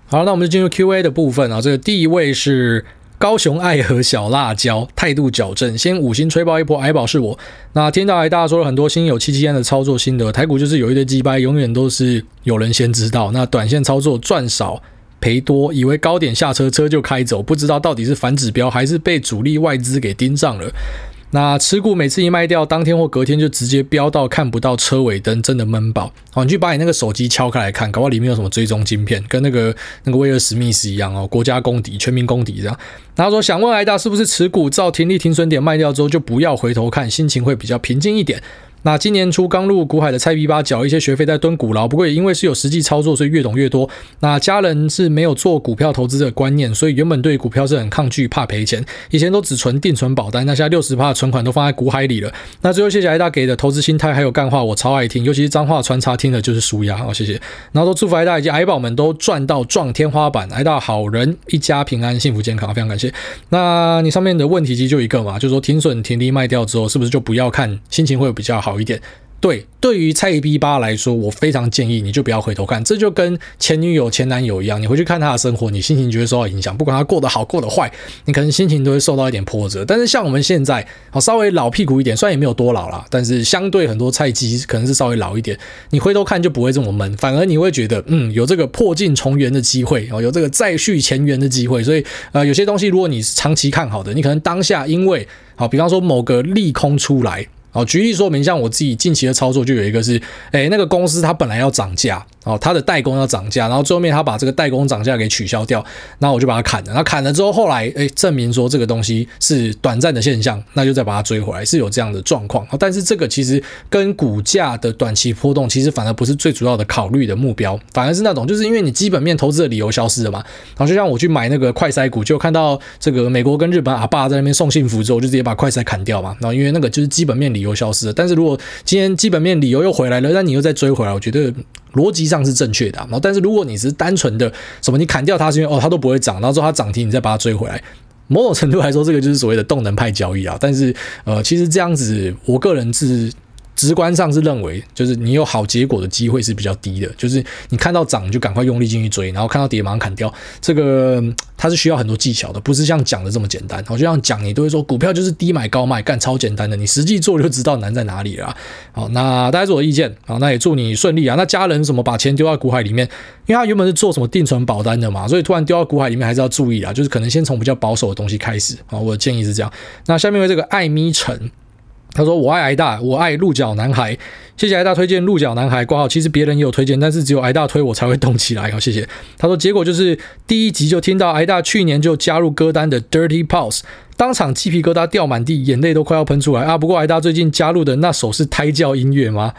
好，那我们就进入 Q&A 的部分啊，这个第一位是。高雄爱河小辣椒态度矫正，先五星吹爆一波，矮宝是我。那听到大家说了很多新有七七安的操作心得，台股就是有一堆鸡掰，永远都是有人先知道。那短线操作赚少赔多，以为高点下车车就开走，不知道到底是反指标还是被主力外资给盯上了。那持股每次一卖掉，当天或隔天就直接飙到看不到车尾灯，真的闷爆。好，你去把你那个手机敲开来看，搞不好里面有什么追踪晶片，跟那个那个威尔史密斯一样哦，国家公敌、全民公敌这样。他说想问艾达是不是持股照停利停损点卖掉之后就不要回头看，心情会比较平静一点。那今年初刚入股海的蔡皮巴，缴一些学费在蹲股牢，不过也因为是有实际操作，所以越懂越多。那家人是没有做股票投资的观念，所以原本对股票是很抗拒，怕赔钱。以前都只存定存保单，那现在六十趴的存款都放在股海里了。那最后谢谢艾大给的投资心态还有干话，我超爱听，尤其是脏话穿插听的就是舒压哦，谢谢。然后都祝福艾大以及癌宝们都赚到撞天花板，艾大好人一家平安幸福健康，非常感谢。那你上面的问题其实就一个嘛，就是说停损停利卖掉之后，是不是就不要看，心情会比较好？好一点，对，对于菜逼吧来说，我非常建议你就不要回头看，这就跟前女友、前男友一样，你回去看他的生活，你心情就会受到影响。不管他过得好、过得坏，你可能心情都会受到一点波折。但是像我们现在，好稍微老屁股一点，虽然也没有多老啦，但是相对很多菜鸡可能是稍微老一点，你回头看就不会这么闷，反而你会觉得，嗯，有这个破镜重圆的机会哦，有这个再续前缘的机会。所以，呃，有些东西如果你长期看好的，你可能当下因为好，比方说某个利空出来。好，举例说明，像我自己近期的操作就有一个是，诶，那个公司它本来要涨价，哦，他的代工要涨价，然后最后面他把这个代工涨价给取消掉，那我就把它砍了。那砍了之后，后来诶证明说这个东西是短暂的现象，那就再把它追回来，是有这样的状况。但是这个其实跟股价的短期波动，其实反而不是最主要的考虑的目标，反而是那种就是因为你基本面投资的理由消失了嘛。然后就像我去买那个快筛股，就看到这个美国跟日本阿爸在那边送幸福之后，就直接把快筛砍掉嘛。然后因为那个就是基本面理由消失了。但是如果今天基本面理由又回来了，那你又再追回来，我觉得。逻辑上是正确的，然后但是如果你只是单纯的什么，你砍掉它是因为哦它都不会涨，然后之后它涨停，你再把它追回来，某种程度来说，这个就是所谓的动能派交易啊。但是呃，其实这样子，我个人是。直观上是认为，就是你有好结果的机会是比较低的，就是你看到涨就赶快用力进去追，然后看到跌马上砍掉。这个它是需要很多技巧的，不是像讲的这么简单。我就像讲，你都会说股票就是低买高卖，干超简单的，你实际做就知道难在哪里了。好，那大家是我的意见，好，那也祝你顺利啊。那家人什么把钱丢到股海里面，因为他原本是做什么定存保单的嘛，所以突然丢到股海里面还是要注意啊，就是可能先从比较保守的东西开始啊。我的建议是这样。那下面为这个艾咪陈。他说：“我爱癌大，我爱鹿角男孩。谢谢癌大推荐鹿角男孩挂号。其实别人也有推荐，但是只有癌大推我才会动起来。好，谢谢。”他说：“结果就是第一集就听到癌大去年就加入歌单的 Dirty Pulse，当场鸡皮疙瘩掉满地，眼泪都快要喷出来啊！不过癌大最近加入的那首是胎教音乐吗？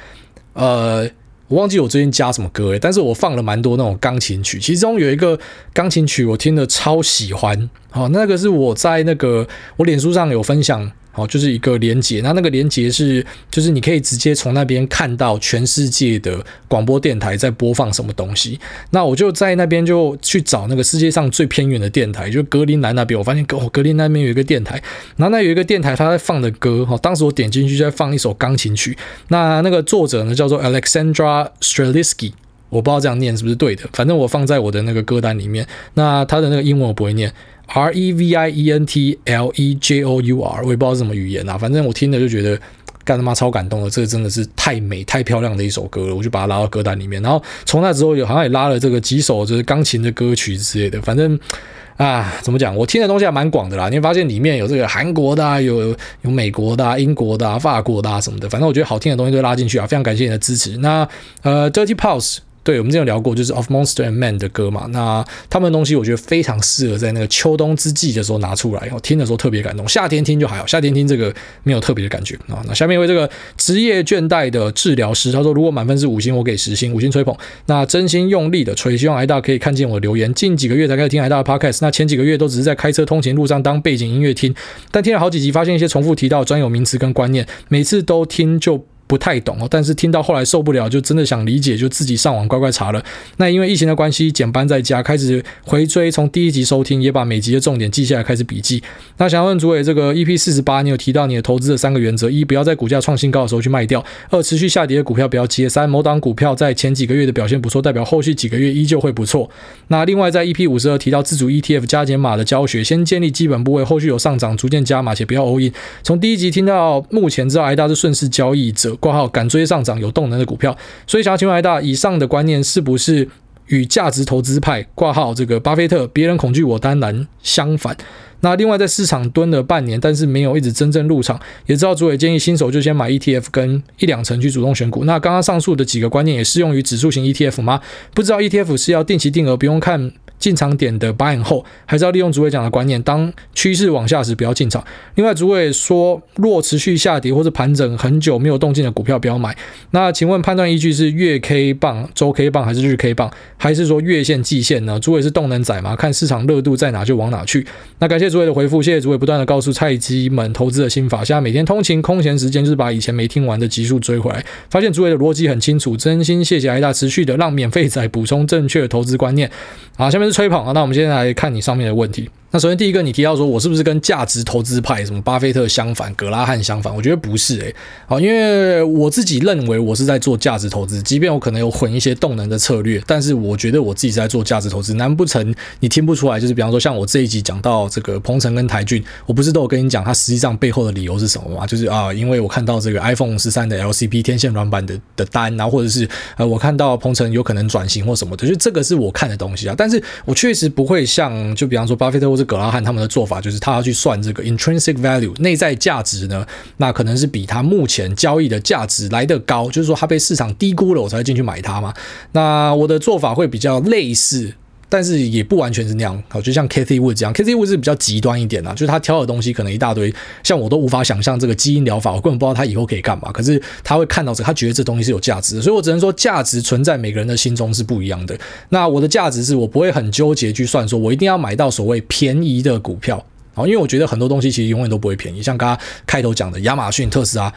呃，我忘记我最近加什么歌诶，但是我放了蛮多那种钢琴曲，其中有一个钢琴曲我听了超喜欢。好，那个是我在那个我脸书上有分享。”好，就是一个连接，那那个连接是，就是你可以直接从那边看到全世界的广播电台在播放什么东西。那我就在那边就去找那个世界上最偏远的电台，就格陵兰那边。我发现格格陵兰那边有一个电台，然后那有一个电台他在放的歌，哈，当时我点进去就在放一首钢琴曲。那那个作者呢叫做 Alexandra Streliski，我不知道这样念是不是对的，反正我放在我的那个歌单里面。那他的那个英文我不会念。R E V I E N T L E J O U R，我也不知道是什么语言啊，反正我听了就觉得干他妈超感动的，这个真的是太美太漂亮的一首歌了，我就把它拉到歌单里面。然后从那之后，有好像也拉了这个几首就是钢琴的歌曲之类的。反正啊，怎么讲，我听的东西还蛮广的啦。你会发现里面有这个韩国的啊，有有美国的啊，英国的啊，法国的啊什么的。反正我觉得好听的东西都拉进去啊，非常感谢你的支持。那呃，Dirty Pulse。对，我们之前有聊过，就是 Of Monster and Man 的歌嘛。那他们的东西，我觉得非常适合在那个秋冬之际的时候拿出来，然后听的时候特别感动。夏天听就还好，夏天听这个没有特别的感觉啊。那下面一位这个职业倦怠的治疗师，他说：如果满分是五星，我给十星，五星吹捧。那真心用力的吹，希望癌大可以看见我的留言。近几个月才开始听癌大的 Podcast，那前几个月都只是在开车通勤路上当背景音乐听，但听了好几集，发现一些重复提到专有名词跟观念，每次都听就。不太懂哦，但是听到后来受不了，就真的想理解，就自己上网乖乖查了。那因为疫情的关系，减班在家，开始回追，从第一集收听，也把每集的重点记下来，开始笔记。那想要问主委，这个 EP 四十八，你有提到你的投资的三个原则：一、不要在股价创新高的时候去卖掉；二、持续下跌的股票不要接；三、某档股票在前几个月的表现不错，代表后续几个月依旧会不错。那另外在 EP 五十二提到自主 ETF 加减码的教学，先建立基本部位，后续有上涨逐渐加码，且不要 all in。从第一集听到目前，知道癌大是顺势交易者。挂号敢追上涨有动能的股票，所以想要请问癌大，以上的观念是不是与价值投资派挂号这个巴菲特别人恐惧我当然相反？那另外在市场蹲了半年，但是没有一直真正入场，也知道主委建议新手就先买 ETF 跟一两成去主动选股。那刚刚上述的几个观念也适用于指数型 ETF 吗？不知道 ETF 是要定期定额，不用看。进场点的 buy and hold，还是要利用主委讲的观念，当趋势往下时不要进场。另外，主委说，若持续下跌或者盘整很久没有动静的股票不要买。那请问判断依据是月 K 棒、周 K 棒还是日 K 棒，还是说月线、季线呢？主委是动能仔吗？看市场热度在哪就往哪去。那感谢主委的回复，谢谢主委不断的告诉菜鸡们投资的心法。现在每天通勤空闲时间就是把以前没听完的集数追回来，发现主委的逻辑很清楚，真心谢谢癌大持续的让免费仔补充正确的投资观念。好，下面是吹捧啊，那我们现在来看你上面的问题。那首先第一个，你提到说我是不是跟价值投资派什么巴菲特相反，格拉汉相反？我觉得不是诶、好，因为我自己认为我是在做价值投资，即便我可能有混一些动能的策略，但是我觉得我自己在做价值投资。难不成你听不出来？就是比方说像我这一集讲到这个鹏程跟台俊，我不是都有跟你讲它实际上背后的理由是什么吗？就是啊，因为我看到这个 iPhone 十三的 LCP 天线软板的的单，然后或者是呃我看到鹏程有可能转型或什么的，就这个是我看的东西啊。但是我确实不会像就比方说巴菲特或者是葛拉汉他们的做法，就是他要去算这个 intrinsic value 内在价值呢，那可能是比他目前交易的价值来得高，就是说他被市场低估了，我才会进去买它嘛。那我的做法会比较类似。但是也不完全是那样，好，就像 Kathy Wood 这样 Kathy Wood 是比较极端一点啊，就是他挑的东西可能一大堆，像我都无法想象这个基因疗法，我根本不知道他以后可以干嘛。可是他会看到这个，他觉得这东西是有价值的，所以我只能说价值存在每个人的心中是不一样的。那我的价值是我不会很纠结去算，说我一定要买到所谓便宜的股票，好，因为我觉得很多东西其实永远都不会便宜，像刚刚开头讲的亚马逊、特斯拉。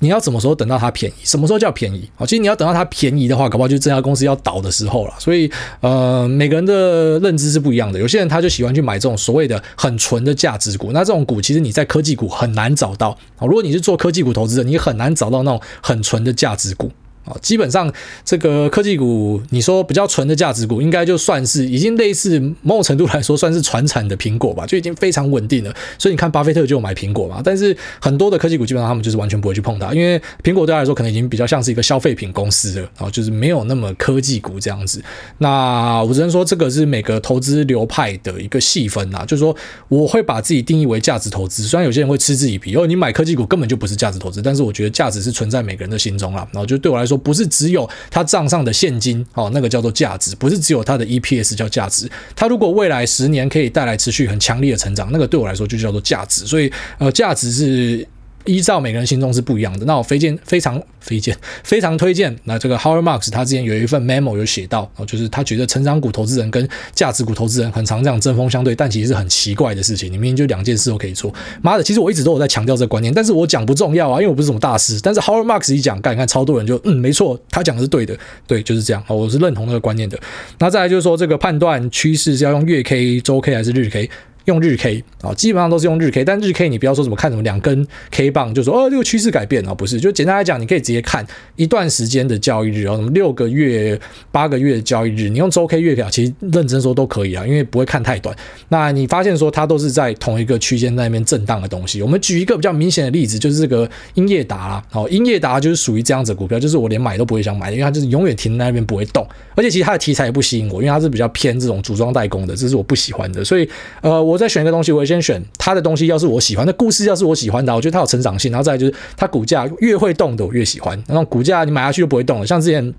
你要什么时候等到它便宜？什么时候叫便宜？哦，其实你要等到它便宜的话，搞不好就这家公司要倒的时候了。所以，呃，每个人的认知是不一样的。有些人他就喜欢去买这种所谓的很纯的价值股，那这种股其实你在科技股很难找到。哦，如果你是做科技股投资的，你很难找到那种很纯的价值股。基本上这个科技股，你说比较纯的价值股，应该就算是已经类似某种程度来说，算是传产的苹果吧，就已经非常稳定了。所以你看，巴菲特就有买苹果嘛。但是很多的科技股，基本上他们就是完全不会去碰它，因为苹果对他来说，可能已经比较像是一个消费品公司了，然后就是没有那么科技股这样子。那我只能说，这个是每个投资流派的一个细分啊，就是说我会把自己定义为价值投资。虽然有些人会嗤之以鼻，哦，你买科技股根本就不是价值投资，但是我觉得价值是存在每个人的心中啦。然后就对我来说。不是只有他账上的现金哦，那个叫做价值；不是只有他的 EPS 叫价值。他如果未来十年可以带来持续很强烈的成长，那个对我来说就叫做价值。所以，呃，价值是。依照每个人心中是不一样的，那我非荐非常非荐非常推荐。那这个 Howard Marks 他之前有一份 memo 有写到，哦，就是他觉得成长股投资人跟价值股投资人很常这样针锋相对，但其实是很奇怪的事情。你明明就两件事都可以做。妈的，其实我一直都有在强调这个观念，但是我讲不重要啊，因为我不是什么大师。但是 Howard Marks 一讲，干，你看超多人就嗯，没错，他讲的是对的，对，就是这样。我是认同那个观念的。那再来就是说，这个判断趋势是要用月 K、周 K 还是日 K？用日 K 啊，基本上都是用日 K，但日 K 你不要说什么看什么两根 K 棒，就说哦这个趋势改变了，不是，就简单来讲，你可以直接看一段时间的交易日，然后什么六个月、八个月的交易日，你用周 K 月 K 其实认真说都可以啊，因为不会看太短。那你发现说它都是在同一个区间在那边震荡的东西。我们举一个比较明显的例子，就是这个英业达啦，好，英业达就是属于这样子股票，就是我连买都不会想买，因为它就是永远停在那边不会动，而且其实它的题材也不吸引我，因为它是比较偏这种组装代工的，这是我不喜欢的。所以呃，我再选一个东西，我先选它的东西，要是我喜欢的故事，要是我喜欢的，我觉得它有成长性，然后再来就是它股价越会动的，我越喜欢。那种股价你买下去就不会动了。像之前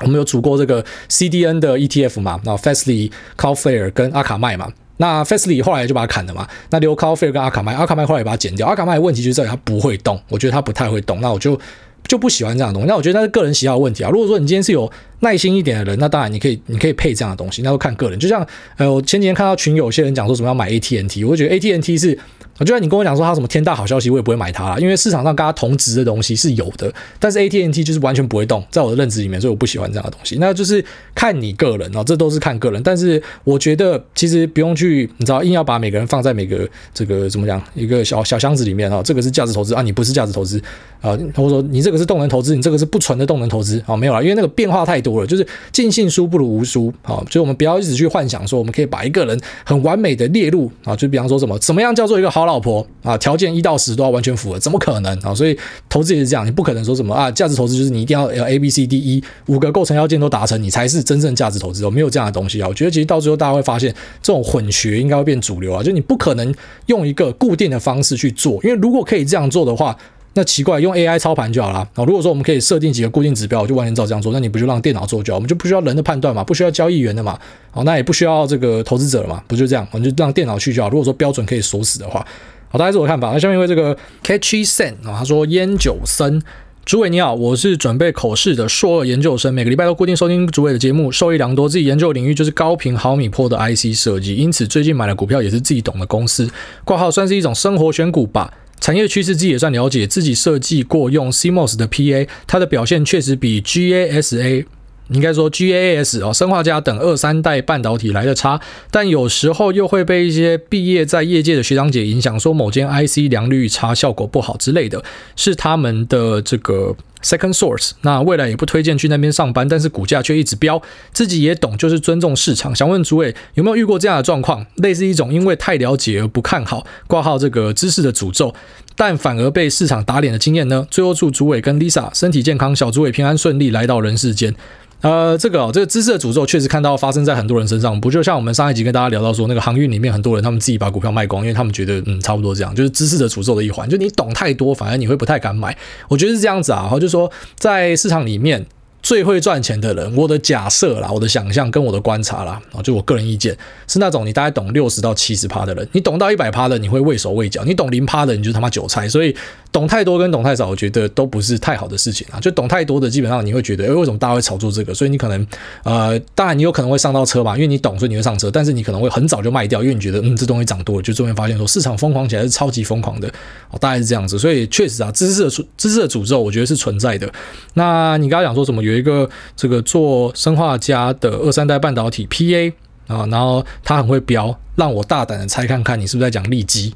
我们有组过这个 CDN 的 ETF 嘛，然后 Fastly、Cloudflare 跟阿卡麦嘛，那 Fastly 后来就把它砍了嘛，那留 Cloudflare 跟阿卡麦，阿卡麦后来也把它剪掉。阿卡麦的问题就是这里它不会动，我觉得它不太会动，那我就就不喜欢这样的东西。那我觉得那是个人喜好问题啊。如果说你今天是有耐心一点的人，那当然你可以，你可以配这样的东西，那都看个人。就像呃，我前几天看到群友有些人讲说什么要买 ATNT，我觉得 ATNT 是。啊就算你跟我讲说他什么天大好消息，我也不会买它啦，因为市场上跟它同值的东西是有的，但是 AT&T 就是完全不会动，在我的认知里面，所以我不喜欢这样的东西。那就是看你个人哦，这都是看个人。但是我觉得其实不用去，你知道，硬要把每个人放在每个这个怎么讲一个小小箱子里面哦，这个是价值投资啊，你不是价值投资啊，或者说你这个是动能投资，你这个是不纯的动能投资啊，没有啦，因为那个变化太多了，就是尽信书不如无书啊，所以我们不要一直去幻想说我们可以把一个人很完美的列入啊，就比方说什么怎么样叫做一个好老婆啊。条件一到十都要完全符合，怎么可能啊？所以投资也是这样，你不可能说什么啊，价值投资就是你一定要 A B C D E 五个构成要件都达成，你才是真正价值投资哦，没有这样的东西啊。我觉得其实到最后大家会发现，这种混学应该会变主流啊，就你不可能用一个固定的方式去做，因为如果可以这样做的话，那奇怪，用 AI 操盘就好了好。如果说我们可以设定几个固定指标，我就完全照这样做，那你不就让电脑做就好？我们就不需要人的判断嘛，不需要交易员的嘛，好，那也不需要这个投资者了嘛，不就这样？我们就让电脑去就好。如果说标准可以锁死的话。好，大概是我看法。那下面因为这个 Catchy Sen 啊，他说烟酒森，主委你好，我是准备口试的硕二研究生，每个礼拜都固定收听主委的节目，受益良多。自己研究领域就是高频毫米波的 IC 设计，因此最近买的股票也是自己懂的公司，挂号算是一种生活选股吧。产业趋势自己也算了解，自己设计过用 CMOS 的 PA，它的表现确实比 GASA。应该说，GAAS 哦，砷化镓等二三代半导体来的差，但有时候又会被一些毕业在业界的学长姐影响，说某间 IC 良率差、效果不好之类的，是他们的这个 second source。那未来也不推荐去那边上班，但是股价却一直飙，自己也懂，就是尊重市场。想问诸位有没有遇过这样的状况？类似一种因为太了解而不看好，挂号这个知识的诅咒，但反而被市场打脸的经验呢？最后祝诸位跟 Lisa 身体健康，小诸位平安顺利来到人世间。呃，这个哦，这个知识的诅咒确实看到发生在很多人身上，不就像我们上一集跟大家聊到说，那个航运里面很多人他们自己把股票卖光，因为他们觉得嗯差不多这样，就是知识的诅咒的一环，就你懂太多，反而你会不太敢买。我觉得是这样子啊，然后就说在市场里面。最会赚钱的人，我的假设啦，我的想象跟我的观察啦，啊，就我个人意见是那种你大概懂六十到七十趴的人，你懂到一百趴的你会畏手畏脚，你懂零趴的你就他妈韭菜。所以懂太多跟懂太少，我觉得都不是太好的事情啊。就懂太多的，基本上你会觉得，哎，为什么大家会炒作这个？所以你可能，呃，当然你有可能会上到车嘛，因为你懂，所以你会上车。但是你可能会很早就卖掉，因为你觉得，嗯，这东西涨多了，就终于发现说市场疯狂起来是超级疯狂的，哦，大概是这样子。所以确实啊，知识的知识的诅咒，我觉得是存在的。那你刚刚讲说什么？有一个这个。做生化家的二三代半导体 PA 啊，然后他很会标，让我大胆的猜看看，你是不是在讲利基？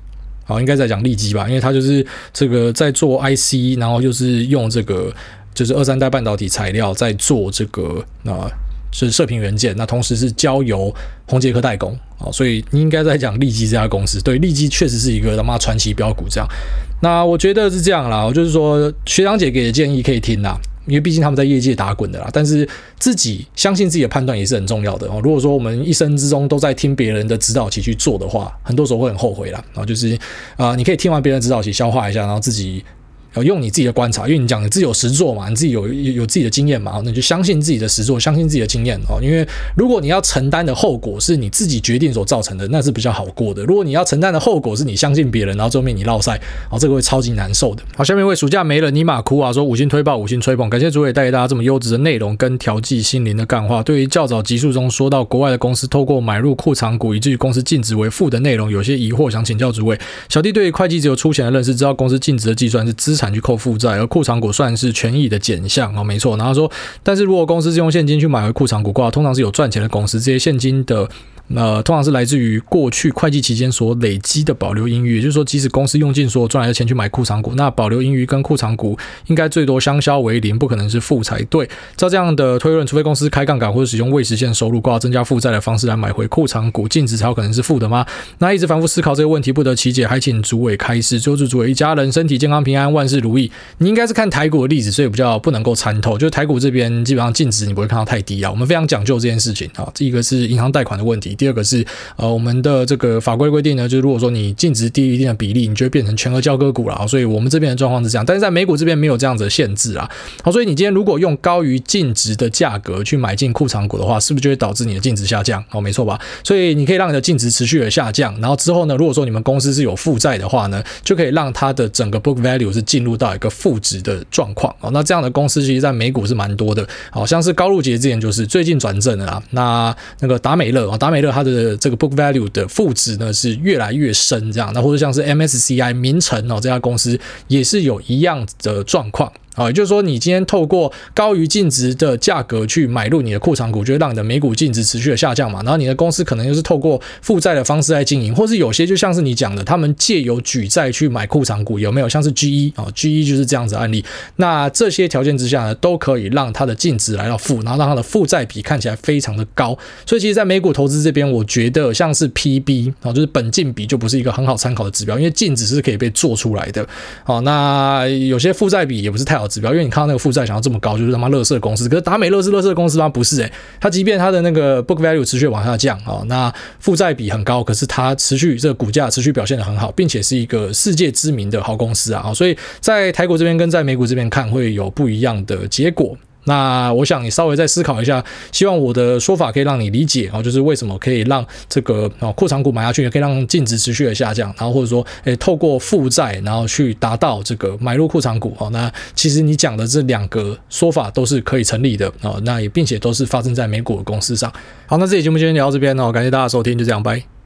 好，应该在讲利基吧，因为他就是这个在做 IC，然后就是用这个就是二三代半导体材料在做这个啊，是射频元件，那同时是交由宏杰科代工啊，所以你应该在讲利基这家公司。对，利基确实是一个他妈传奇标股这样。那我觉得是这样啦，我就是说学长姐给的建议可以听啦。因为毕竟他们在业界打滚的啦，但是自己相信自己的判断也是很重要的哦。如果说我们一生之中都在听别人的指导期去做的话，很多时候会很后悔啦。然后就是啊、你可以听完别人指导期消化一下，然后自己。用你自己的观察，因为你讲你自己有实作嘛，你自己有有自己的经验嘛，那你就相信自己的实作，相信自己的经验哦。因为如果你要承担的后果是你自己决定所造成的，那是比较好过的。如果你要承担的后果是你相信别人，然后最后面你落赛，哦，这个会超级难受的。好，下面一位暑假没了尼玛哭啊，说五星推爆，五星吹捧，感谢主委带给大家这么优质的内容跟调剂心灵的干话。对于较早集数中说到国外的公司透过买入库藏股以至于公司净值为负的内容，有些疑惑，想请教主委。小弟对于会计只有粗浅的认识，知道公司净值的计算是资产去扣负债。而库藏股算是权益的减项哦，没错。然后说，但是如果公司是用现金去买回库藏股，挂通常是有赚钱的公司，这些现金的。呃，通常是来自于过去会计期间所累积的保留盈余，也就是说，即使公司用尽所有赚来的钱去买库藏股，那保留盈余跟库藏股应该最多相消为零，不可能是负才对。照这样的推论，除非公司开杠杆或者使用未实现收入挂增加负债的方式来买回库藏股，净值才有可能是负的吗？那一直反复思考这个问题，不得其解，还请主委开示。祝主委一家人身体健康平安，万事如意。你应该是看台股的例子，所以比较不能够参透。就是台股这边基本上净值你不会看到太低啊，我们非常讲究这件事情啊。这一个是银行贷款的问题，第二个是。呃，我们的这个法规规定呢，就是如果说你净值低于一定的比例，你就会变成全额交割股了。所以我们这边的状况是这样，但是在美股这边没有这样子的限制啊。好，所以你今天如果用高于净值的价格去买进库藏股的话，是不是就会导致你的净值下降？哦，没错吧？所以你可以让你的净值持续的下降，然后之后呢，如果说你们公司是有负债的话呢，就可以让它的整个 book value 是进入到一个负值的状况。哦，那这样的公司其实在美股是蛮多的。好像是高露洁之前就是最近转正的啦。那那个达美乐啊，达美乐它的这个 book value 的负值呢是越来越深，这样，那或者像是 MSCI 名城哦这家公司也是有一样的状况。啊，也就是说，你今天透过高于净值的价格去买入你的库藏股，就会让你的每股净值持续的下降嘛。然后你的公司可能又是透过负债的方式来经营，或是有些就像是你讲的，他们借由举债去买库藏股，有没有？像是 G 一啊，G 一就是这样子案例。那这些条件之下呢，都可以让它的净值来到负，然后让它的负债比看起来非常的高。所以其实，在美股投资这边，我觉得像是 PB 啊，就是本净比就不是一个很好参考的指标，因为净值是可以被做出来的。好，那有些负债比也不是太好。指标，因为你看到那个负债想要这么高，就是他妈乐色公司。可是达美乐是乐色公司吗？不是诶、欸，它即便它的那个 book value 持续往下降啊，那负债比很高，可是它持续这个股价持续表现得很好，并且是一个世界知名的好公司啊。所以在台股这边跟在美股这边看会有不一样的结果。那我想你稍微再思考一下，希望我的说法可以让你理解啊，就是为什么可以让这个啊库藏股买下去，也可以让净值持续的下降，然后或者说，诶，透过负债然后去达到这个买入库藏股啊。那其实你讲的这两个说法都是可以成立的啊，那也并且都是发生在美股的公司上。好，那这期节目今天聊到这边哦，感谢大家收听，就这样，拜。